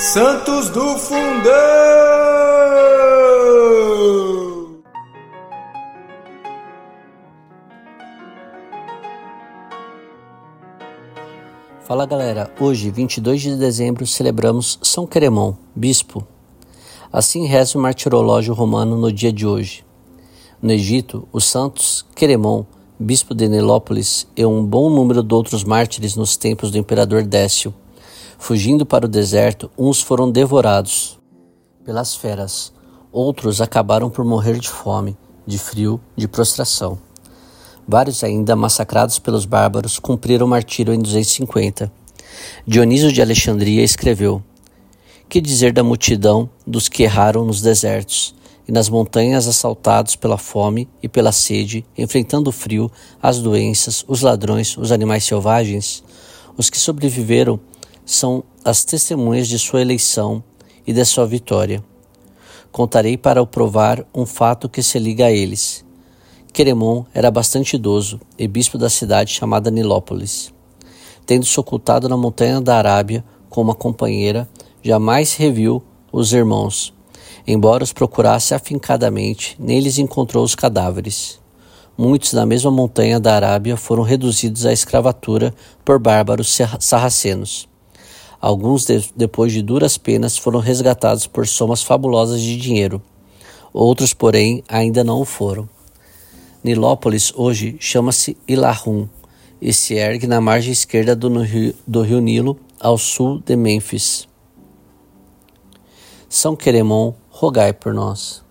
Santos do Fundão! Fala galera, hoje, 22 de dezembro, celebramos São Queremon, bispo. Assim reza o martirológio romano no dia de hoje. No Egito, os santos Queremon, bispo de Nelópolis, e um bom número de outros mártires nos tempos do imperador Décio Fugindo para o deserto, uns foram devorados pelas feras, outros acabaram por morrer de fome, de frio, de prostração. Vários ainda, massacrados pelos bárbaros, cumpriram o martírio em 250. Dionísio de Alexandria escreveu: Que dizer da multidão dos que erraram nos desertos e nas montanhas assaltados pela fome e pela sede, enfrentando o frio, as doenças, os ladrões, os animais selvagens? Os que sobreviveram são as testemunhas de sua eleição e de sua vitória. Contarei para o provar um fato que se liga a eles. Queremon era bastante idoso e bispo da cidade chamada Nilópolis. Tendo se ocultado na montanha da Arábia com uma companheira, jamais reviu os irmãos. Embora os procurasse afincadamente, neles encontrou os cadáveres. Muitos da mesma montanha da Arábia foram reduzidos à escravatura por bárbaros sarracenos. Alguns, de, depois de duras penas, foram resgatados por somas fabulosas de dinheiro. Outros, porém, ainda não o foram. Nilópolis hoje chama-se Ilahum e se ergue na margem esquerda do rio, do rio Nilo, ao sul de Mênfis. São Queremon, rogai por nós.